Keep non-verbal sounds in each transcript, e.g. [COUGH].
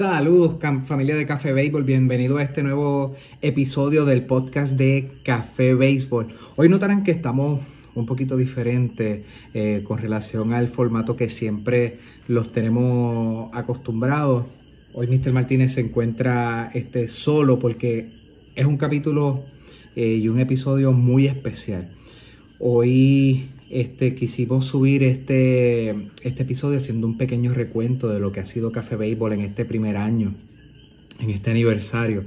Saludos familia de Café Béisbol, bienvenido a este nuevo episodio del podcast de Café Béisbol. Hoy notarán que estamos un poquito diferentes eh, con relación al formato que siempre los tenemos acostumbrados. Hoy Mr. Martínez se encuentra este, solo porque es un capítulo eh, y un episodio muy especial. Hoy este, quisimos subir este, este episodio haciendo un pequeño recuento de lo que ha sido Café Béisbol en este primer año, en este aniversario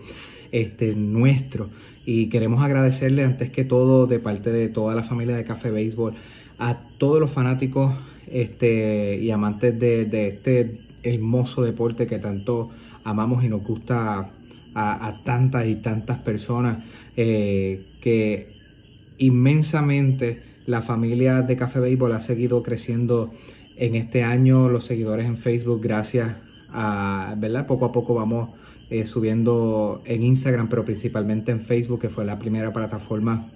este, nuestro. Y queremos agradecerle antes que todo de parte de toda la familia de Café Béisbol a todos los fanáticos este, y amantes de, este hermoso deporte que tanto amamos y nos gusta a, tantas y tantas personas eh, que inmensamente la familia de Café Béisbol ha seguido creciendo en este año, los seguidores en Facebook, gracias a, ¿verdad? Poco a poco vamos eh, subiendo en Instagram, pero principalmente en Facebook, que fue la primera plataforma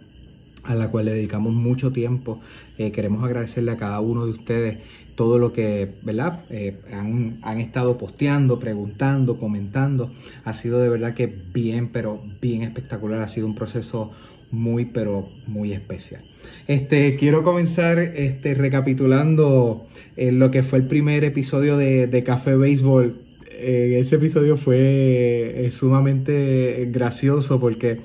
a la cual le dedicamos mucho tiempo. Eh, queremos agradecerle a cada uno de ustedes todo lo que ¿verdad? Eh, han, han, estado posteando, preguntando, comentando. Ha sido de verdad que bien, pero bien espectacular. Ha sido un proceso muy, pero muy especial. Este, quiero comenzar este, recapitulando eh, lo que fue el primer episodio de, Café Béisbol. Eh, ese episodio fue eh, sumamente gracioso porque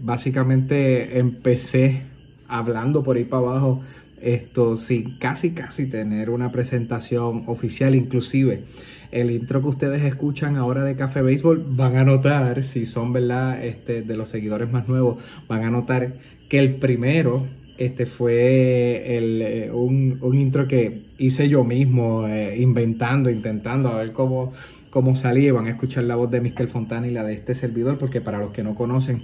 básicamente empecé hablando por ahí para abajo esto sin casi casi tener una presentación oficial inclusive el intro que ustedes escuchan ahora de Café Béisbol van a notar, si son verdad este, de los seguidores más nuevos, van a notar que el primero este fue el, eh, un, intro que hice yo mismo, eh, inventando, intentando a ver cómo, cómo salía. Van a escuchar la voz de Mr. Fontana y la de este servidor, porque para los que no conocen,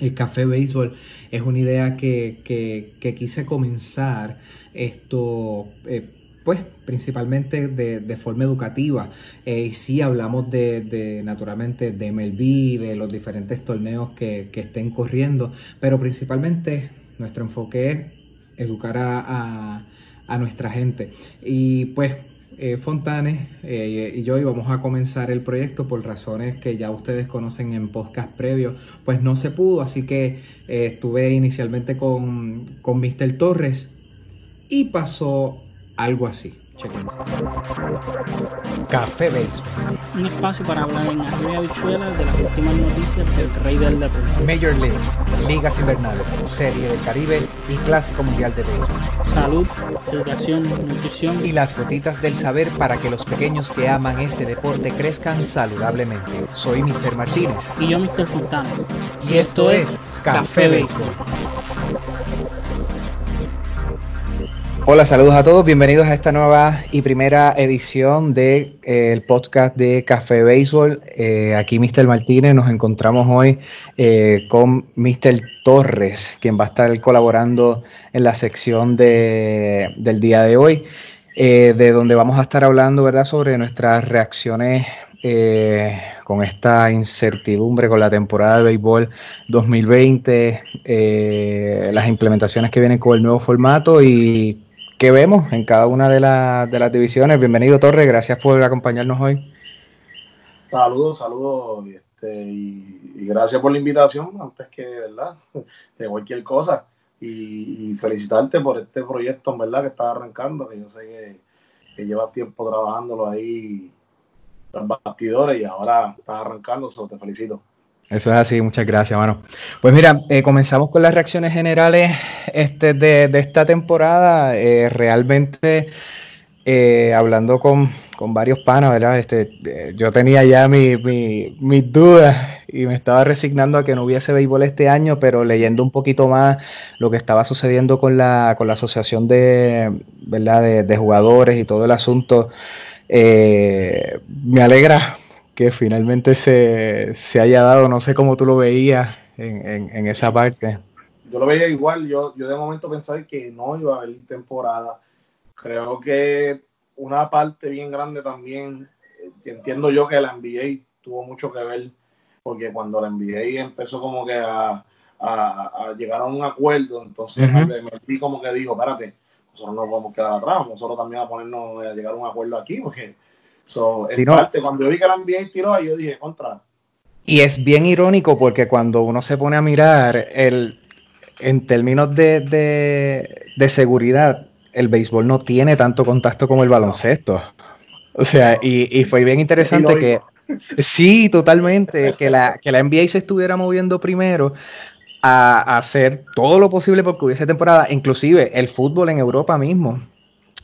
el Café Béisbol es una idea que, que, quise comenzar esto. Eh, pues principalmente de, forma educativa. Eh, y sí hablamos de, naturalmente de MLB, de los diferentes torneos que, estén corriendo, pero principalmente nuestro enfoque es educar a, nuestra gente. Y pues eh, Fontanes eh, y yo íbamos a comenzar el proyecto por razones que ya ustedes conocen en podcast previo, pues no se pudo, así que estuve inicialmente con, con Mr. Torres y pasó algo así. Café Baseball. Un espacio para hablar en arroyo habichuelas de las últimas noticias del rey del deporte. Major League, ligas invernales, Serie del Caribe y Clásico Mundial de Béisbol. Salud, educación, nutrición y las gotitas del saber para que los pequeños que aman este deporte crezcan saludablemente. Soy Mr. Martínez. Y yo Mr. Fontana. Y, esto, es Café, Baseball. Hola, saludos a todos, bienvenidos a esta nueva y primera edición del de, eh, podcast de Café Béisbol. Eh, aquí Mr. Martínez, nos encontramos hoy eh, con Mr. Torres, quien va a estar colaborando en la sección de, del día de hoy, de donde vamos a estar hablando ¿verdad? sobre nuestras reacciones con esta incertidumbre con la temporada de béisbol 2020, las implementaciones que vienen con el nuevo formato y que vemos en cada una de, de las divisiones. Bienvenido Torres, gracias por acompañarnos hoy. Saludos, saludos este, y, gracias por la invitación, antes que ¿verdad? [LAUGHS] de cualquier cosa. Y, felicitarte por este proyecto, verdad, que estás arrancando, que yo sé que, que llevas tiempo trabajándolo ahí, los bastidores, y ahora estás arrancando, so, te felicito. Eso es así, muchas gracias, mano. Pues mira, eh, comenzamos con las reacciones generales este, de, esta temporada. Eh, realmente, eh, hablando con, varios panas, ¿verdad? Este, yo tenía ya mis mi, dudas y me estaba resignando a que no hubiese béisbol este año, pero leyendo un poquito más lo que estaba sucediendo con la, con la asociación de, ¿verdad? de, de jugadores y todo el asunto Eh, me alegra que finalmente se, haya dado, no sé cómo tú lo veías en, esa parte. Yo lo veía igual, yo, yo de momento pensaba que no iba a haber temporada. Creo que una parte bien grande también, eh, entiendo yo que la NBA tuvo mucho que ver, porque cuando la NBA empezó como que a, llegar a un acuerdo, entonces me, como que dijo, espérate, nosotros no podemos quedar atrás, nosotros también a ponernos a llegar a un acuerdo aquí, porque en parte, cuando yo vi que la NBA tiró yo dije, contra. Y es bien irónico porque cuando uno se pone a mirar el, en términos de, de seguridad, el béisbol no tiene tanto contacto como el baloncesto. O sea, y, fue bien [LAUGHS] interesante que, [LAUGHS] sí, totalmente, que la, que la NBA se estuviera moviendo primero a, hacer todo lo posible porque hubiese temporada, inclusive el fútbol en Europa mismo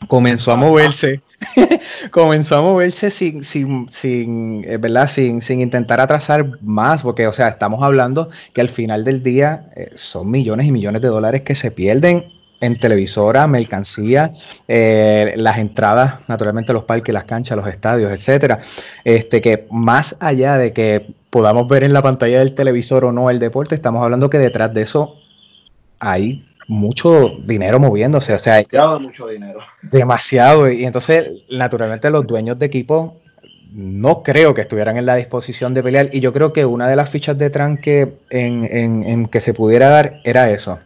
comenzó a moverse, [LAUGHS] comenzó a moverse sin, sin, sin, eh, ¿verdad? Sin, sin intentar atrasar más, porque, o sea, estamos hablando que al final del día eh, son millones y millones de dólares que se pierden en televisora, mercancía, eh, las entradas, naturalmente los parques, las canchas, los estadios, etcétera. Este que más allá de que podamos ver en la pantalla del televisor o no el deporte, estamos hablando que detrás de eso hay mucho dinero moviéndose, o sea, demasiado mucho dinero. Demasiado y entonces naturalmente los dueños de equipo no creo que estuvieran en la disposición de pelear y yo creo que una de las fichas de tranque en, en que se pudiera dar era eso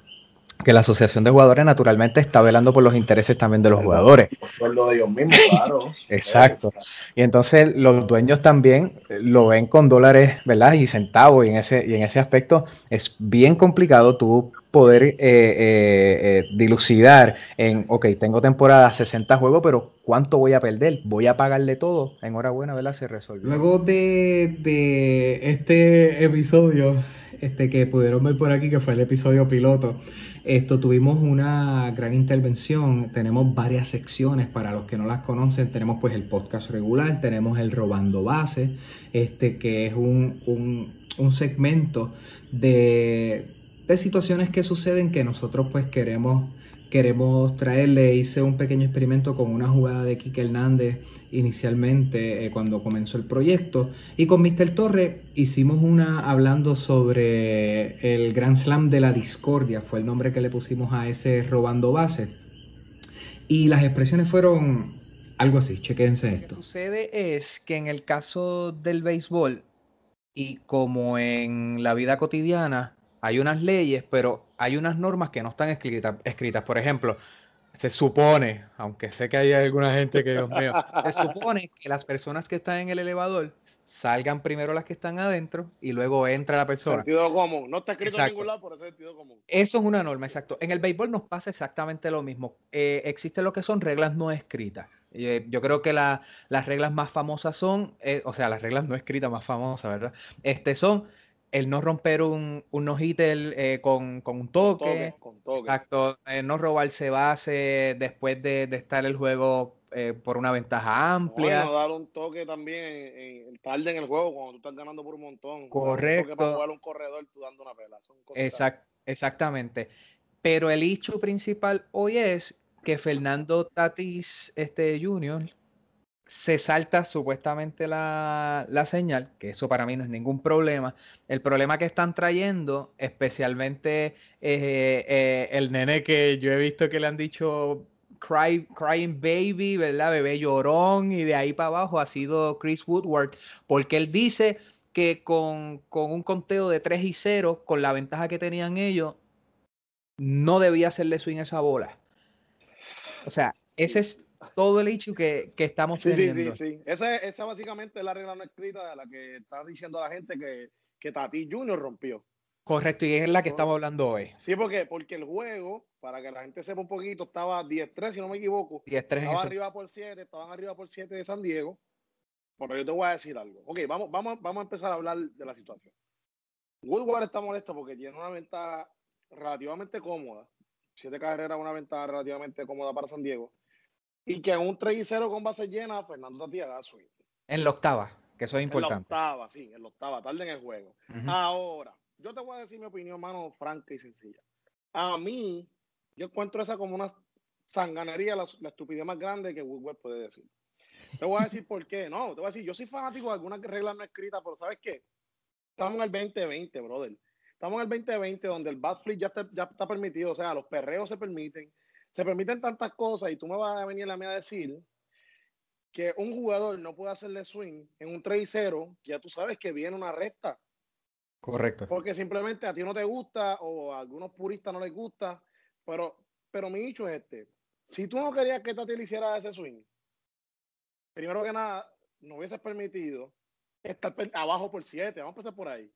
que la asociación de jugadores naturalmente está velando por los intereses también de los jugadores. de ellos mismos, claro. Exacto. Y entonces los dueños también lo ven con dólares, ¿verdad? Y centavos. Y en ese, y en ese aspecto es bien complicado tú poder eh, eh, eh, dilucidar en, ok, tengo temporada 60 juegos, pero ¿cuánto voy a perder? ¿Voy a pagarle todo? Enhorabuena, ¿verdad? Se resolvió. Luego de, de este episodio este, que pudieron ver por aquí, que fue el episodio piloto, esto tuvimos una gran intervención, tenemos varias secciones para los que no las conocen, tenemos pues el podcast regular, tenemos el Robando Base, este que es un, un, segmento de, de situaciones que suceden que nosotros pues queremos queremos traerle, hice un pequeño experimento con una jugada de Kike Hernández inicialmente eh, cuando comenzó el proyecto y con Mr. Torre hicimos una hablando sobre el Grand Slam de la discordia, fue el nombre que le pusimos a ese robando base y las expresiones fueron algo así, chequense esto. Lo que sucede es que en el caso del béisbol y como en la vida cotidiana, hay unas leyes, pero hay unas normas que no están escritas. escritas. Por ejemplo, se supone, aunque sé que hay alguna gente que, Dios mío, se supone que las personas que están en el elevador salgan primero las que están adentro y luego entra la persona. Sentido común, no está escrito en ningún lado, por ese sentido común. Eso es una norma, exacto. En el béisbol nos pasa exactamente lo mismo. Eh, existen lo que son reglas no escritas. Eh, yo creo que las reglas más famosas son, eh, o sea, las reglas no escritas más famosas, ¿verdad? Este son el no romper un, un no-hitter eh, con, un toque. Exacto. Eh, no robarse base después de, estar el juego eh, por una ventaja amplia. No, dar un toque también en, tarde en el juego cuando tú estás ganando por un montón. Correcto. para jugar un corredor tú dando una pela. exactamente. Pero el hecho principal hoy es que Fernando Tatis este, Jr., se salta supuestamente la, señal, que eso para mí no es ningún problema. El problema que están trayendo, especialmente eh, eh, el nene que yo he visto que le han dicho cry, crying baby, ¿verdad? Bebé llorón y de ahí para abajo ha sido Chris Woodward, porque él dice que con, con un conteo de 3 y 0, con la ventaja que tenían ellos, no debía hacerle swing esa bola. O sea, ese es todo el hecho que, que estamos sí, teniendo. Sí, sí, sí. Esa, esa básicamente es la regla no escrita de la que está diciendo la gente que, que Tati Junior rompió. Correcto, y es la que estamos hablando hoy. Sí, porque, porque el juego, para que la gente sepa un poquito, estaba 10-3, si no me equivoco. 10-3 Estaba arriba por 7, estaban arriba por 7 de San Diego. Pero yo te voy a decir algo. Ok, vamos, vamos, vamos a empezar a hablar de la situación. Woodward está molesto porque tiene una ventaja relativamente cómoda. Siete carreras, una ventaja relativamente cómoda para San Diego. Y que en un 3 y 0 con base llena, Fernando Tati haga swing. En la octava, que eso es importante. En la octava, sí, en la octava, tarde en el juego. Ahora, yo te voy a decir mi opinión, mano, franca y sencilla. A mí, yo encuentro esa como una sanganería, la, estupidez más grande que Woodward puede decir. Te voy a decir por qué. No, te voy a decir, yo soy fanático de algunas reglas no escritas, pero ¿sabes qué? Estamos en el 2020, brother. Estamos en el 2020 donde el bad flip ya está, ya está permitido, o sea, los perreos se permiten, se permiten tantas cosas y tú me vas a venir a mí a decir que un jugador no puede hacerle swing en un 3-0, ya tú sabes que viene una recta. Correcto. Porque simplemente a ti no te gusta o a algunos puristas no les gusta, pero, pero mi dicho es este. Si tú no querías que Tati le hiciera ese swing, primero que nada, no hubieses permitido estar abajo por 7, vamos a empezar por ahí.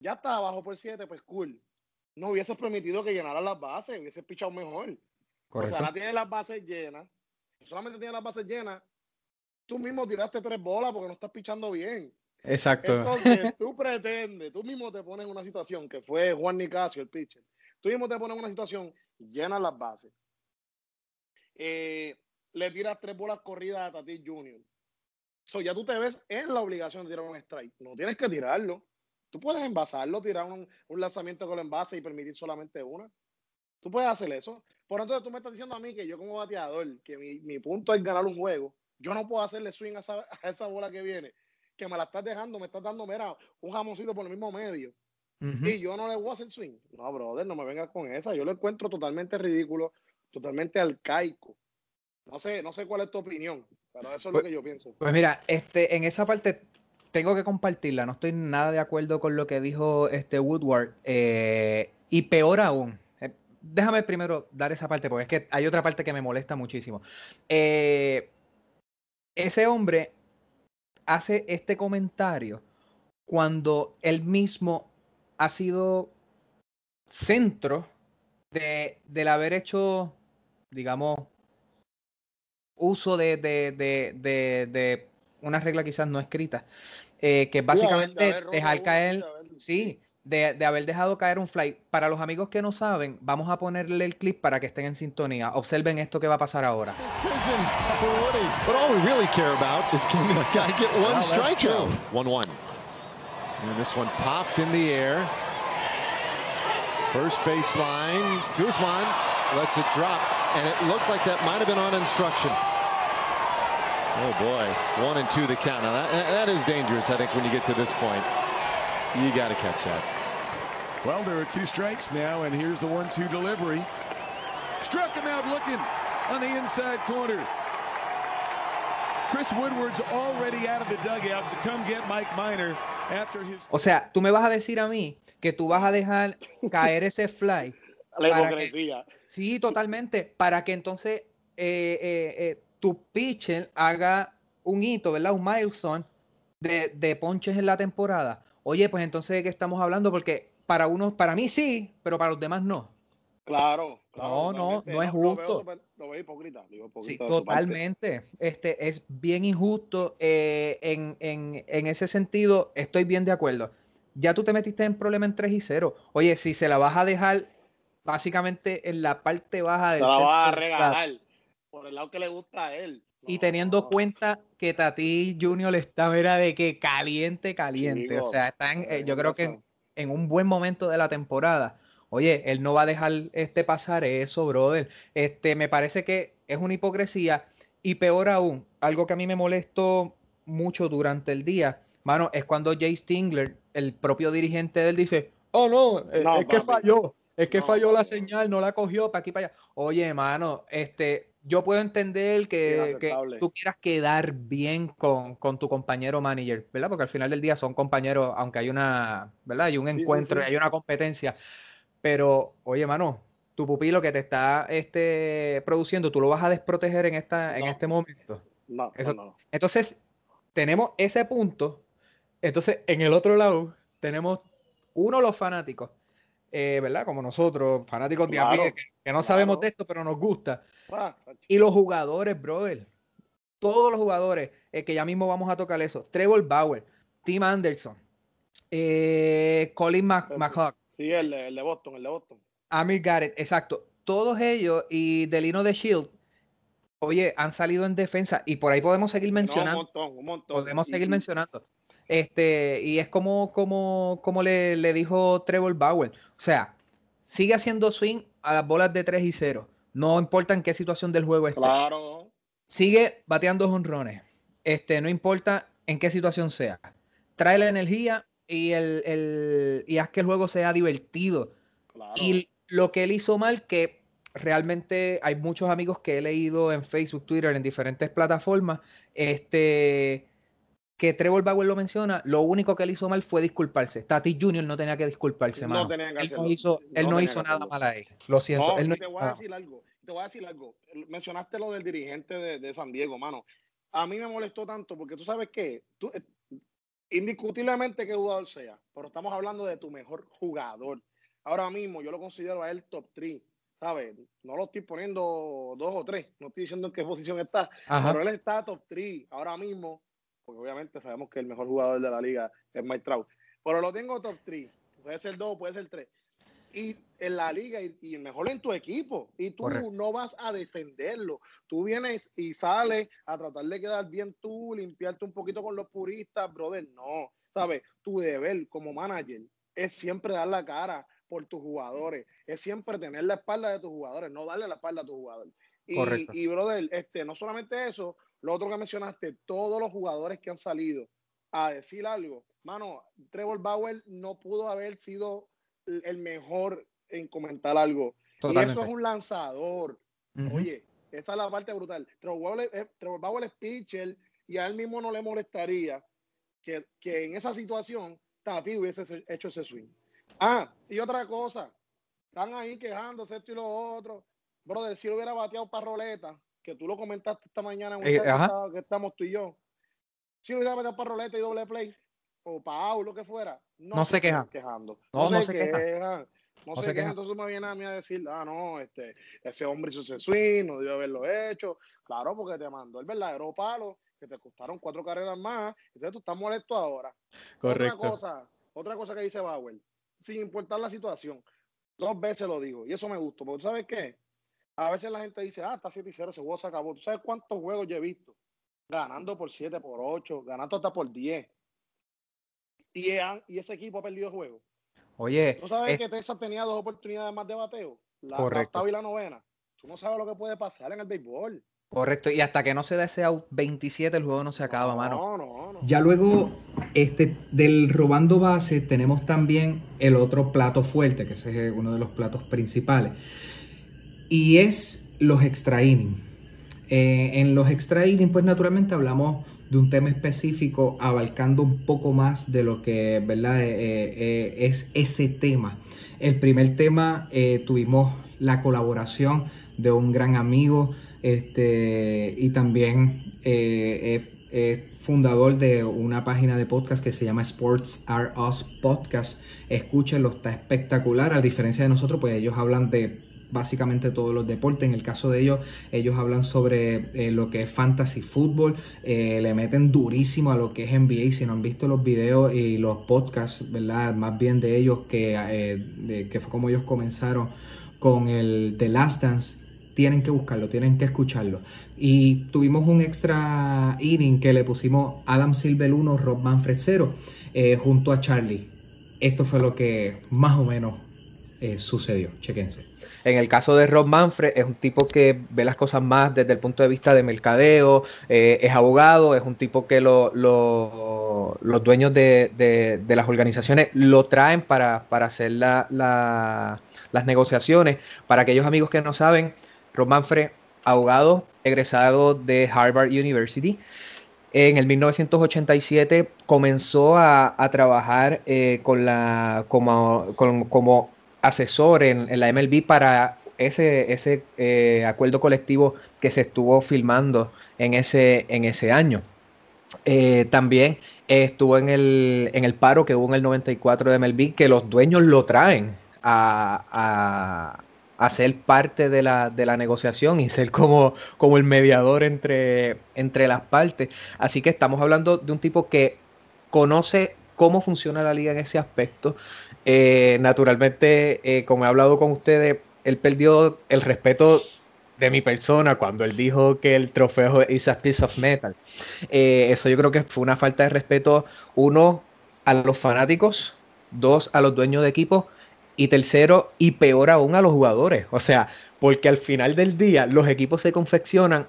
Ya está abajo por 7, pues cool. No hubieses permitido que llenara las bases, hubieses pichado mejor. Correcto. O sea, ahora tienes las bases llenas, solamente tienes las bases llenas, tú mismo tiraste tres bolas porque no estás pichando bien. Exacto. Entonces, [LAUGHS] tú pretendes, tú mismo te pones en una situación que fue Juan Nicasio, el pitcher. Tú mismo te pones en una situación, llenas las bases. Eh, le tiras tres bolas corridas a Tati Junior. So, ya tú te ves en la obligación de tirar un strike. No tienes que tirarlo. Tú puedes envasarlo, tirar un, un lanzamiento con el envase y permitir solamente una. Tú puedes hacer eso. Por entonces tú me estás diciendo a mí que yo como bateador, que mi, mi punto es ganar un juego, yo no puedo hacerle swing a esa, a esa, bola que viene, que me la estás dejando, me estás dando, mira, un jamoncito por el mismo medio. Uh -huh. Y yo no le voy a hacer swing. No, brother, no me vengas con esa. Yo lo encuentro totalmente ridículo, totalmente arcaico. No sé, no sé cuál es tu opinión, pero eso es pues, lo que yo pienso. Pues mira, este, en esa parte tengo que compartirla. No estoy nada de acuerdo con lo que dijo este Woodward. Eh, y peor aún, déjame primero dar esa parte, porque es que hay otra parte que me molesta muchísimo. Eh, ese hombre hace este comentario cuando él mismo ha sido centro de, del haber hecho, digamos, uso de, una regla quizás no escrita, eh, que básicamente dejar caer, sí, de, de, haber dejado caer un fly. Para los amigos que no saben, vamos a ponerle el clip para que estén en sintonía. Observen esto que va a pasar ahora. But all we really care about is can this guy get one strikeout? 1-1. And this one popped in the air. First baseline. Guzman lets it drop. And it looked like that might have been on instruction. Oh boy, one and two the count. Now that, that is dangerous, I think, when you get to this point. You got to catch that. Well, there are two strikes now, and here's the one-two delivery. Struck him out looking on the inside corner. Chris Woodward's already out of the dugout to come get Mike Miner after his. O sea, tú me vas a decir a mí que tú vas a dejar caer ese fly. [LAUGHS] La hipocresía. Que, sí, totalmente. Para que entonces eh, eh, eh, tu pitcher haga un hito, ¿verdad? Un milestone de, de ponches en la temporada. Oye, pues entonces de qué estamos hablando, porque para unos, para mí sí, pero para los demás no. Claro, claro. No, no, no es justo. Lo veo, super, lo veo hipócrita. Sí, totalmente. Este es bien injusto. Eh, en, en, en, ese sentido, estoy bien de acuerdo. Ya tú te metiste en problema en 3 y 0. Oye, si se la vas a dejar básicamente en la parte baja del se la vas a regalar por el lado que le gusta a él. No, y teniendo no. cuenta que Tati Junior está vera de que caliente, caliente. Digo, o sea, están, eh, yo creo que en, un buen momento de la temporada. Oye, él no va a dejar este pasar eso, brother. Este, me parece que es una hipocresía. Y peor aún, algo que a mí me molestó mucho durante el día, mano, es cuando Jay Stingler, el propio dirigente de él, dice, oh no, es, es que falló. Es que falló la señal, no la cogió para aquí para allá. Oye, mano, este, yo puedo entender que, que, tú quieras quedar bien con, con, tu compañero manager, ¿verdad? Porque al final del día son compañeros, aunque hay una, ¿verdad? Hay un sí, encuentro, sí, sí. hay una competencia. Pero, oye, mano, tu pupilo que te está este, produciendo, tú lo vas a desproteger en, esta, no. en este momento. No, Eso, no, no. Entonces, tenemos ese punto. Entonces, en el otro lado, tenemos uno, los fanáticos eh, ¿verdad? Como nosotros, fanáticos claro, de a pie, que, que no claro. sabemos de esto, pero nos gusta. Ah, y los jugadores, brother. Todos los jugadores, eh, que ya mismo vamos a tocar eso. Trevor Bauer, Tim Anderson, eh, Colin McHawk. Sí, el, el, de Boston, el de Boston. Amir Garrett, exacto. Todos ellos y Delino de Shield, oye, han salido en defensa y por ahí podemos seguir mencionando. No, un montón, un montón. Podemos seguir y, mencionando. Este, y es como, como, como le, le, dijo Trevor Bauer. O sea, sigue haciendo swing a las bolas de 3 y 0. No importa en qué situación del juego esté. Claro. Sigue bateando jonrones. este, no importa en qué situación sea. Trae la energía y, el, el, y haz que el juego sea divertido. Y lo que él hizo mal, que realmente hay muchos amigos que he leído en Facebook, Twitter, en diferentes plataformas, este, que Trevor Bauer lo menciona, lo único que él hizo mal fue disculparse. Tati Junior no tenía que disculparse, no Tenía que él no hizo, él no, hizo nada mal a él. Lo siento. él te voy a decir algo. Te voy a decir algo. Mencionaste lo del dirigente de, de San Diego, mano. A mí me molestó tanto porque tú sabes que tú, eh, indiscutiblemente que jugador sea, pero estamos hablando de tu mejor jugador. Ahora mismo yo lo considero a él top 3, ¿sabes? No lo estoy poniendo dos o tres, no estoy diciendo en qué posición está, pero él está top 3 ahora mismo, porque obviamente sabemos que el mejor jugador de la liga es Mike Trout, pero lo tengo top 3, puede ser 2, puede ser 3. Y en la liga y, mejor en tu equipo. Y tú no vas a defenderlo. Tú vienes y sales a tratar de quedar bien tú, limpiarte un poquito con los puristas, brother. No, ¿sabes? Tu deber como manager es siempre dar la cara por tus jugadores, es siempre tener la espalda de tus jugadores, no darle la espalda a tus jugadores. Y, y, brother, este, no solamente eso, lo otro que mencionaste, todos los jugadores que han salido a decir algo, mano, Trevor Bauer no pudo haber sido el mejor en comentar algo. Y eso es un lanzador. Oye, esa es la parte brutal. Trevor Bauer, es pitcher y a él mismo no le molestaría que, que en esa situación Tati hubiese hecho ese swing. Ah, y otra cosa, están ahí quejándose esto y lo otro. Brother, si lo hubiera bateado para roleta, que tú lo comentaste esta mañana en un eh, que estamos tú y yo. Si lo hubiera bateado para roleta y doble play, o para lo que fuera, no, se, quejan. Quejando. No, se, quejan. No, se, quejan. Entonces me viene a mí a decir, ah, no, este, ese hombre hizo ese swing, no debió haberlo hecho. Claro, porque te mandó el verdadero palo, que te costaron cuatro carreras más. Entonces tú estás molesto ahora. Correcto. Otra cosa, otra cosa que dice Bauer sin importar la situación. Dos veces lo digo, y eso me gustó, porque ¿sabes qué? A veces la gente dice, ah, está 7 y 0, ese juego se acabó. ¿Tú sabes cuántos juegos yo he visto? Ganando por 7, por 8, ganando hasta por 10. Y, y ese equipo ha perdido juego. Oye. ¿Tú sabes que Texas tenía dos oportunidades más de bateo? La, correcto. y la novena. Tú no sabes lo que puede pasar en el béisbol. Correcto, y hasta que no se dé ese out 27 el juego no se acaba, mano. No, no, no. Ya luego este, del robando base tenemos también el otro plato fuerte, que ese es uno de los platos principales. Y es los extra innings. Eh, en los extra innings, pues naturalmente hablamos de un tema específico, abarcando un poco más de lo que ¿verdad? Eh, eh, es ese tema. El primer tema tuvimos la colaboración de un gran amigo, este, y también eh, fundador de una página de podcast que se llama Sports Are Us Podcast. Escúchenlo, está espectacular. A diferencia de nosotros, pues ellos hablan de básicamente todos los deportes. En el caso de ellos, ellos hablan sobre eh, lo que es fantasy fútbol, eh, le meten durísimo a lo que es NBA. Si no han visto los videos y los podcasts, ¿verdad? Más bien de ellos que, que fue como ellos comenzaron con el The Last Dance tienen que buscarlo, tienen que escucharlo. Y tuvimos un extra inning que le pusimos Adam Silver 1, Rob Manfred 0, eh, junto a Charlie. Esto fue lo que más o menos eh, sucedió. Chequense. En el caso de Rob Manfred, es un tipo que ve las cosas más desde el punto de vista de mercadeo, eh, es abogado, es un tipo que los dueños de, las organizaciones lo traen para, hacer las negociaciones. Para aquellos amigos que no saben, Rob Manfred, abogado egresado de Harvard University. En el 1987 comenzó a, trabajar eh, con la, como, como asesor en, la MLB para ese, ese eh, acuerdo colectivo que se estuvo filmando en ese, en ese año. Eh, también estuvo en el, en el paro que hubo en el 94 de MLB, que los dueños lo traen a, a ser parte de la, de la negociación y ser como, como el mediador entre, entre las partes. Así que estamos hablando de un tipo que conoce cómo funciona la liga en ese aspecto. Eh, naturalmente, eh, como he hablado con ustedes, él perdió el respeto de mi persona cuando él dijo que el trofeo es a piece of metal. Eh, eso yo creo que fue una falta de respeto, uno, a los fanáticos, dos, a los dueños de equipo y tercero, y peor aún a los jugadores. O sea, porque al final del día los equipos se confeccionan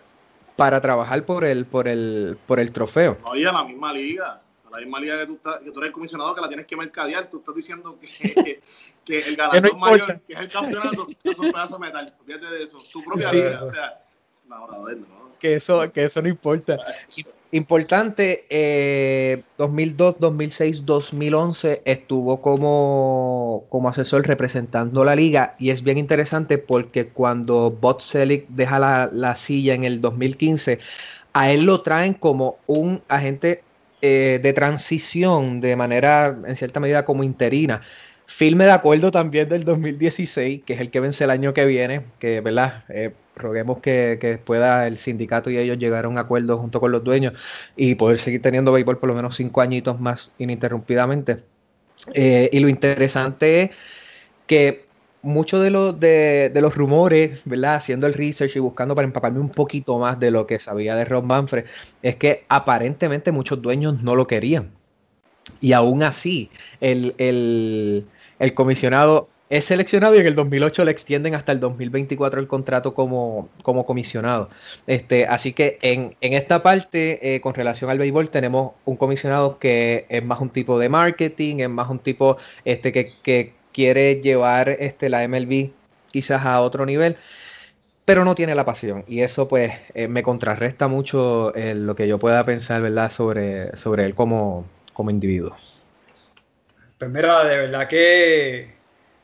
para trabajar por el, por el, por el trofeo. Oye, a la misma liga, a la misma liga que tú, estás, que tú eres el comisionado que la tienes que mercadear, tú estás diciendo que, [LAUGHS] que, el ganador mayor, que es el campeonato, es un pedazo de metal. Fíjate de eso, su propia liga, o sea, no, no, no. Que eso, que eso no importa. Importante, 2002, 2006, 2011 estuvo como, como asesor representando la liga. Y es bien interesante porque cuando Bot Selig deja la, la, silla en el 2015, a él lo traen como un agente eh, de transición de manera, en cierta medida, como interina. Filme de acuerdo también del 2016, que es el que vence el año que viene, que, ¿verdad? Eh, roguemos que, pueda el sindicato y ellos llegar a un acuerdo junto con los dueños y poder seguir teniendo béisbol por lo menos cinco añitos más ininterrumpidamente. Eh, y lo interesante es que muchos de, los de, los rumores, ¿verdad? Haciendo el research y buscando para empaparme un poquito más de lo que sabía de Ron Manfred, es que aparentemente muchos dueños no lo querían. Y aún así, el, el el comisionado es seleccionado y en el 2008 le extienden hasta el 2024 el contrato como, como comisionado. Este, así que en, esta parte, eh, con relación al béisbol, tenemos un comisionado que es más un tipo de marketing, es más un tipo este, que, quiere llevar este, la MLB quizás a otro nivel, pero no tiene la pasión. Y eso pues eh, me contrarresta mucho lo que yo pueda pensar ¿verdad? Sobre, sobre él como, como individuo. Pues mira, de verdad que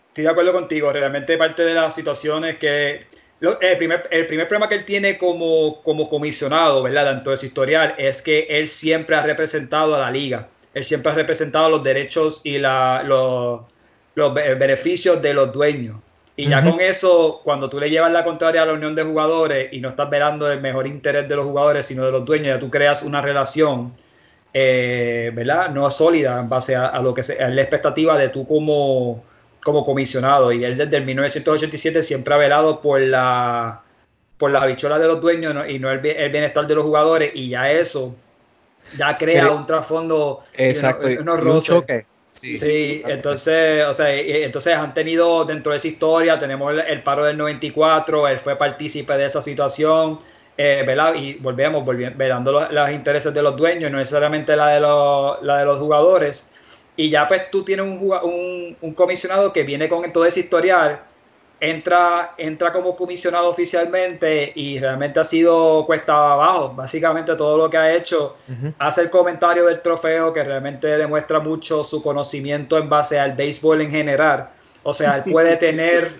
estoy de acuerdo contigo. Realmente parte de las situaciones que... el, primer, el primer problema que él tiene como, como comisionado, ¿verdad? Tanto de su historial, es que él siempre ha representado a la liga. Él siempre ha representado los derechos y la, los, los beneficios de los dueños. Y ya con eso, cuando tú le llevas la contraria a la unión de jugadores y no estás velando el mejor interés de los jugadores, sino de los dueños, ya tú creas una relación eh, ¿verdad? No sólida en base a, lo que es la expectativa de tú como, como comisionado. Y él desde el 1987 siempre ha velado por la por las habichuelas de los dueños y no el, bienestar de los jugadores. Y ya eso ya crea un trasfondo. Exacto. Unos Sí, entonces, o sea, entonces han tenido dentro de esa historia, tenemos el, paro del 94, él fue partícipe de esa situación, eh, y volvemos, volviendo, velando los, intereses de los dueños, no necesariamente la de los, la de los jugadores. Y ya pues tú tienes un, un, comisionado que viene con todo ese historial, entra, entra como comisionado oficialmente y realmente ha sido cuesta abajo. Básicamente todo lo que ha hecho, hace el comentario del trofeo que realmente demuestra mucho su conocimiento en base al béisbol en general. O sea, él puede [LAUGHS] tener,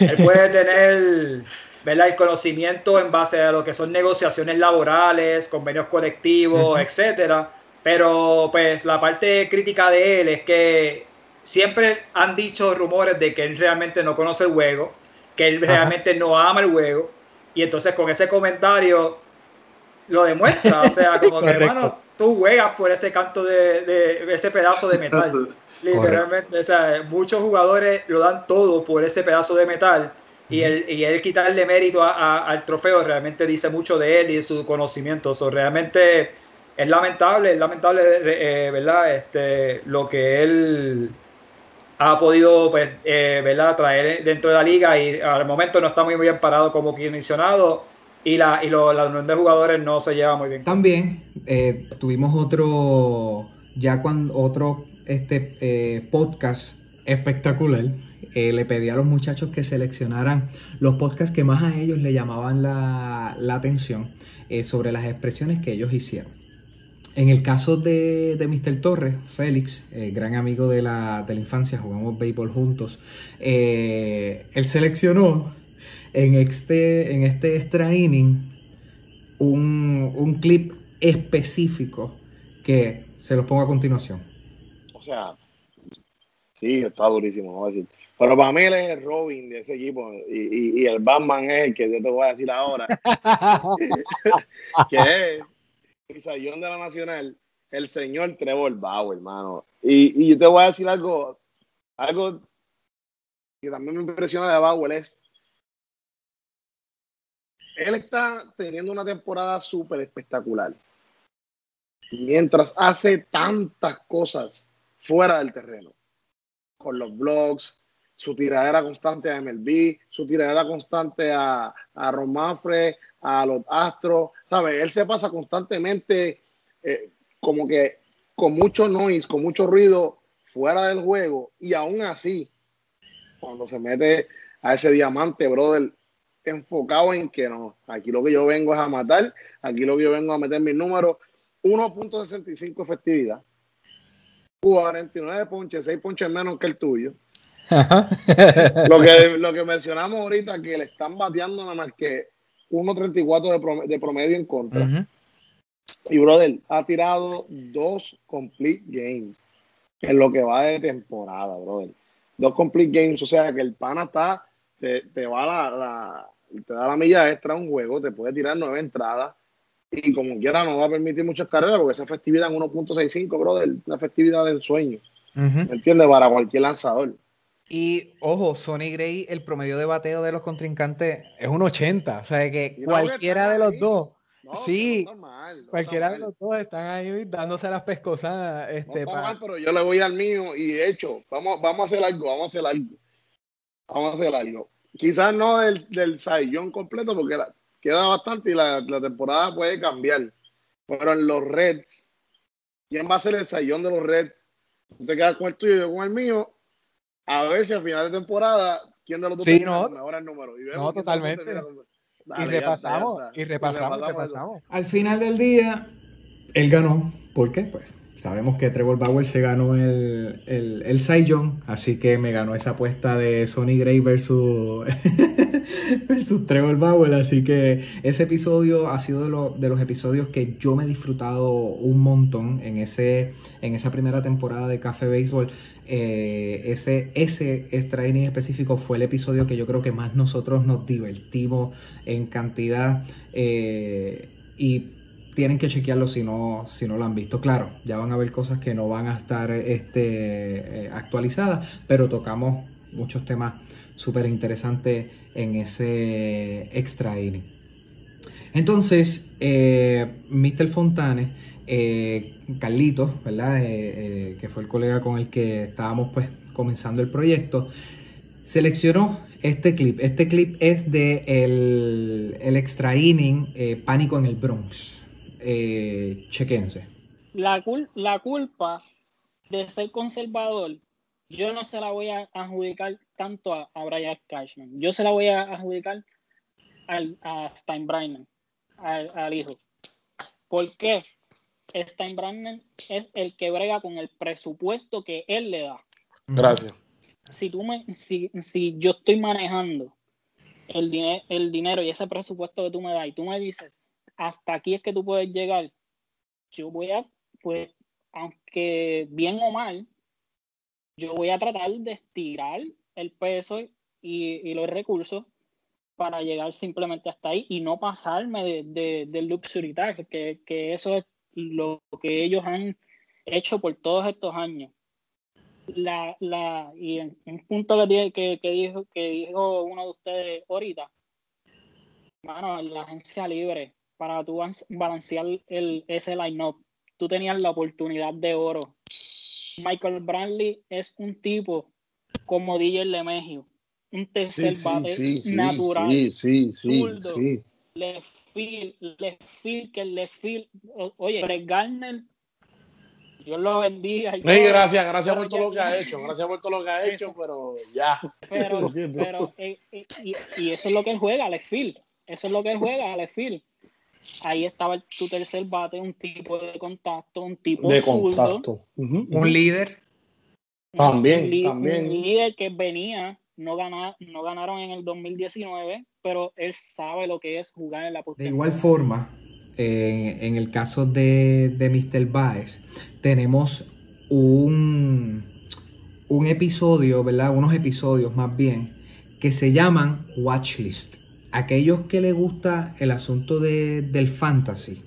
él puede tener el conocimiento en base a lo que son negociaciones laborales, convenios colectivos, etcétera. Pero pues la parte crítica de él es que siempre han dicho rumores de que él realmente no conoce el juego, que él realmente no ama el juego, y entonces con ese comentario lo demuestra, o sea, como que hermano, tú juegas por ese canto de, de ese pedazo de metal. Literalmente, o sea, muchos jugadores lo dan todo por ese pedazo de metal y el, y el quitarle mérito al trofeo realmente dice mucho de él y de su conocimiento. So, realmente es lamentable, es lamentable, eh, ¿verdad? Este, lo que él ha podido pues, eh, ¿verdad? traer dentro de la liga y al momento no está muy bien parado como mencionado y la, y la unión de jugadores no se lleva muy bien. También eh, tuvimos otro, ya cuando otro este, podcast espectacular eh, le pedí a los muchachos que seleccionaran los podcasts que más a ellos le llamaban la, atención eh, sobre las expresiones que ellos hicieron. En el caso de, de Mr. Torres, Félix, eh, gran amigo de la, infancia, jugamos béisbol juntos, él seleccionó en este, en este extra inning un, un clip específico que se los pongo a continuación. O sea, sí, está durísimo, vamos a decir. Pero para mí él es el Robin de ese equipo y, y, el Batman es el que yo te voy a decir ahora, [LAUGHS] [LAUGHS] que es el sayón de la Nacional, el señor Trevor Bauer, hermano. Y, y yo te voy a decir algo, algo que también me impresiona de Bauer es, él está teniendo una temporada súper espectacular, mientras hace tantas cosas fuera del terreno, con los blogs, su tiradera constante a MLB, su tiradera constante a, a Ron a los Astros, ¿sabes? Él se pasa constantemente eh, como que con mucho noise, con mucho ruido fuera del juego y aún así, cuando se mete a ese diamante, brother, enfocado en que no, aquí lo que yo vengo es a matar, aquí lo que yo vengo a meter mis números, 1.65 efectividad, 49 ponches, 6 ponches menos que el tuyo. lo, que, lo que mencionamos ahorita, que le están bateando nada más que 1.34 de, promedio, en contra. Y brother, ha tirado dos complete games en lo que va de temporada, brother. Dos complete games, o sea que el pana está, te, te va la, te da la milla extra un juego, te puede tirar nueve entradas y como quiera no va a permitir muchas carreras porque esa efectividad en 1.65, brother, una efectividad del sueño. ¿Me entiendes? Para cualquier lanzador. Y ojo, Sonny Gray, el promedio de bateo de los contrincantes es un 80. O sea que cualquiera de los dos. sí, cualquiera de los dos están ahí dándose las pescosas. Este, mal, pero yo le voy al mío y de hecho, vamos, vamos a hacer algo, vamos a hacer algo. Vamos a hacer algo. Quizás no del, del Saiyón completo porque queda bastante y la, la, temporada puede cambiar. Pero en los Reds, ¿quién va a ser el Saiyón de los Reds? Tú te quedas con el tuyo y yo con el mío a ver si al final de temporada, ¿quién de los dos sí, no, mejora el número? Y no, totalmente. y, repasamos, y repasamos, y repasamos, Al final del día, él ganó. ¿Por qué? Pues sabemos que Trevor Bauer se ganó el, el, el Cy Young, así que me ganó esa apuesta de Sonny Gray versus, [LAUGHS] versus Trevor Bauer, así que ese episodio ha sido de, de, los episodios que yo me he disfrutado un montón en, ese, en esa primera temporada de Café Béisbol. Eh, ese, ese extra específico fue el episodio que yo creo que más nosotros nos divertimos en cantidad eh, y tienen que chequearlo si no, si no lo han visto. Claro, ya van a ver cosas que no van a estar este, eh, actualizadas, pero tocamos muchos temas súper interesantes en ese extra inning. Entonces, eh, Mr. Fontane, eh, Carlitos, ¿verdad? que fue el colega con el que estábamos pues comenzando el proyecto, seleccionó este clip. Este clip es de el, el extra inning Pánico en el Bronx eh, chequense. La, la culpa de ser conservador, yo no se la voy a adjudicar tanto a, Brian Cashman. Yo se la voy a adjudicar al, a Steinbrenner, al, al hijo. ¿Por qué? Steinbrenner es el que brega con el presupuesto que él le da. Gracias. Si, tú me, si, si yo estoy manejando el, el dinero y ese presupuesto que tú me das y tú me dices, hasta aquí es que tú puedes llegar. Yo voy a, pues, aunque bien o mal, yo voy a tratar de estirar el peso y, los recursos para llegar simplemente hasta ahí y no pasarme de, de, del luxury tax, que, que, eso es lo que ellos han hecho por todos estos años. La, la, y un punto que, que, que, dijo, que dijo uno de ustedes ahorita, bueno, la agencia libre, para tú balancear el, ese line-up. Tú tenías la oportunidad de oro. Michael Brantley es un tipo como DJ LeMegio, un tercer bate natural. Sí, sí, sí, sí. Le feel, le feel, que le feel. Oye, Brett Garner, Dios lo bendiga. Sí, gracias, gracias por todo lo que ha hecho, gracias por todo lo que ha hecho, pero ya. Pero, [LAUGHS] pero eh, eh, y, y, eso es lo que él juega, le feel. Eso es lo que él juega, le feel ahí estaba tu tercer bate, un tipo de contacto, un tipo de contacto. Un líder. También, también. Un líder que venía, no, no ganaron en el 2019, pero él sabe lo que es jugar en la postura. De igual forma, en el caso de, de Mr. Baez, tenemos un, un episodio, ¿verdad? Unos episodios más bien, que se llaman Watchlist aquellos que les gusta el asunto de, del fantasy,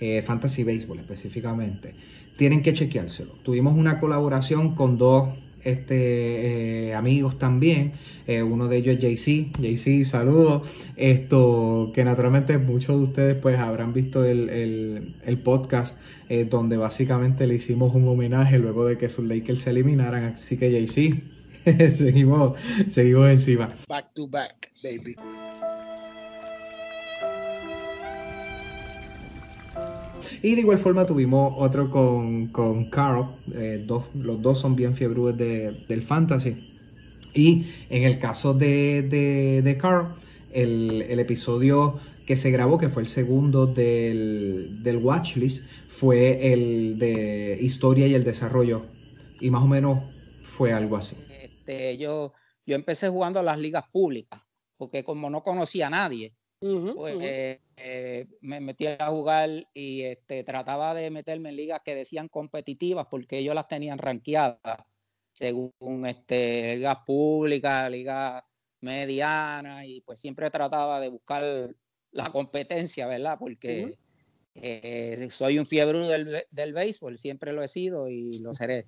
eh, fantasy baseball específicamente, tienen que chequeárselo. Tuvimos una colaboración con dos este, eh, amigos también. Eh, uno de ellos es JC. JC, saludos. Esto, que naturalmente muchos de ustedes pues habrán visto el, el, podcast donde básicamente le hicimos un homenaje luego de que sus Lakers se eliminaran. Así que JC, [LAUGHS] seguimos, seguimos encima. Back to back, baby. Y de igual forma tuvimos otro con, con Carl, eh, los dos son bien fiebrudos del fantasy. Y en el caso de, de, Carl, el, episodio que se grabó, que fue el segundo del, del Watchlist, fue el de historia y el desarrollo. Y más o menos fue algo así. Este, yo, yo empecé jugando a las ligas públicas, porque como no conocía a nadie, pues, eh, me metí a jugar y este, trataba de meterme en ligas que decían competitivas, porque ellos las tenían ranqueadas según este, ligas públicas, ligas medianas, y pues siempre trataba de buscar la competencia, ¿verdad? Porque eh, soy un fiebre del, del béisbol, siempre lo he sido y lo seré.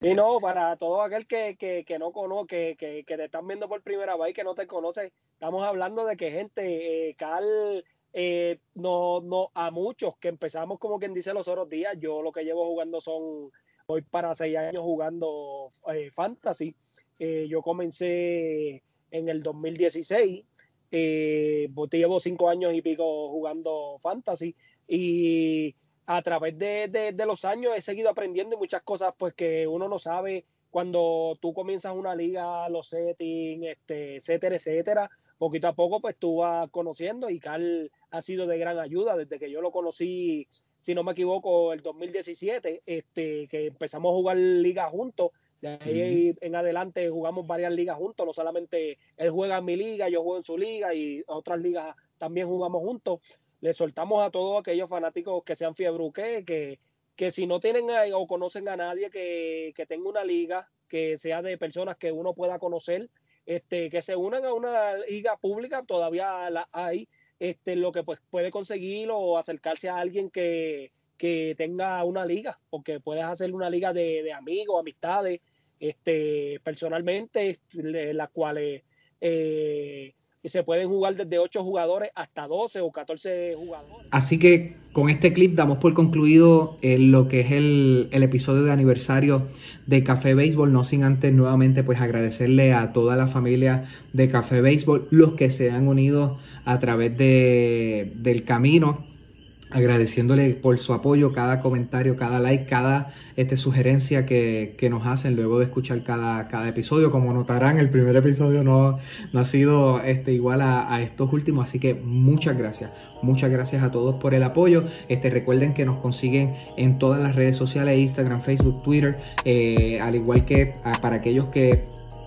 Y no, para todo aquel que, no conoce, que, te están viendo por primera vez y que no te conoce, estamos hablando de que gente, eh, Carl, eh, no, no, a muchos que empezamos como quien dice los otros días, yo lo que llevo jugando son voy para seis años jugando eh, fantasy. Eh, yo comencé en el 2016, eh, pues, llevo cinco años y pico jugando fantasy y a través de, los años he seguido aprendiendo muchas cosas pues que uno no sabe cuando tú comienzas una liga, los settings, este, etcétera, etcétera. Poquito a poco pues tú vas conociendo y Carl ha sido de gran ayuda desde que yo lo conocí si no me equivoco, el 2017, este, que empezamos a jugar ligas juntos. De ahí en adelante jugamos varias ligas juntos, no solamente él juega en mi liga, yo juego en su liga y otras ligas también jugamos juntos. Le soltamos a todos aquellos fanáticos que sean fiebruque, que, que si no tienen o conocen a nadie que, que tenga una liga, que sea de personas que uno pueda conocer, este, que se unan a una liga pública, todavía la hay, este, lo que pues, puede conseguir o acercarse a alguien que, tenga una liga, porque puedes hacer una liga de, amigos, amistades, este, personalmente, las cuales eh, se pueden jugar desde 8 jugadores hasta 12 o 14 jugadores. Así que con este clip damos por concluido eh, lo que es el, el, episodio de aniversario de Café Béisbol, no sin antes nuevamente pues agradecerle a toda la familia de Café Béisbol, los que se han unido a través de, del camino agradeciéndole por su apoyo, cada comentario, cada like, cada este, sugerencia que, nos hacen luego de escuchar cada, cada, episodio. Como notarán, el primer episodio no, no ha sido este, igual a, estos últimos, así que muchas gracias. Muchas gracias a todos por el apoyo. Este, recuerden que nos consiguen en todas las redes sociales, Instagram, Facebook, Twitter, eh, al igual que para aquellos que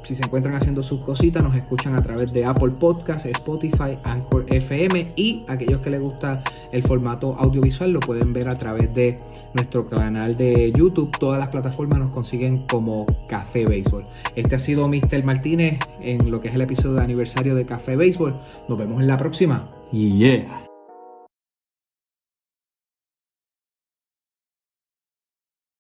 si se encuentran haciendo sus cositas, nos escuchan a través de Apple Podcasts, Spotify, Anchor FM y aquellos que les gusta el formato audiovisual lo pueden ver a través de nuestro canal de YouTube. Todas las plataformas nos consiguen como Café Béisbol. Este ha sido Mr. Martínez en lo que es el episodio de aniversario de Café Béisbol. Nos vemos en la próxima. Yeah.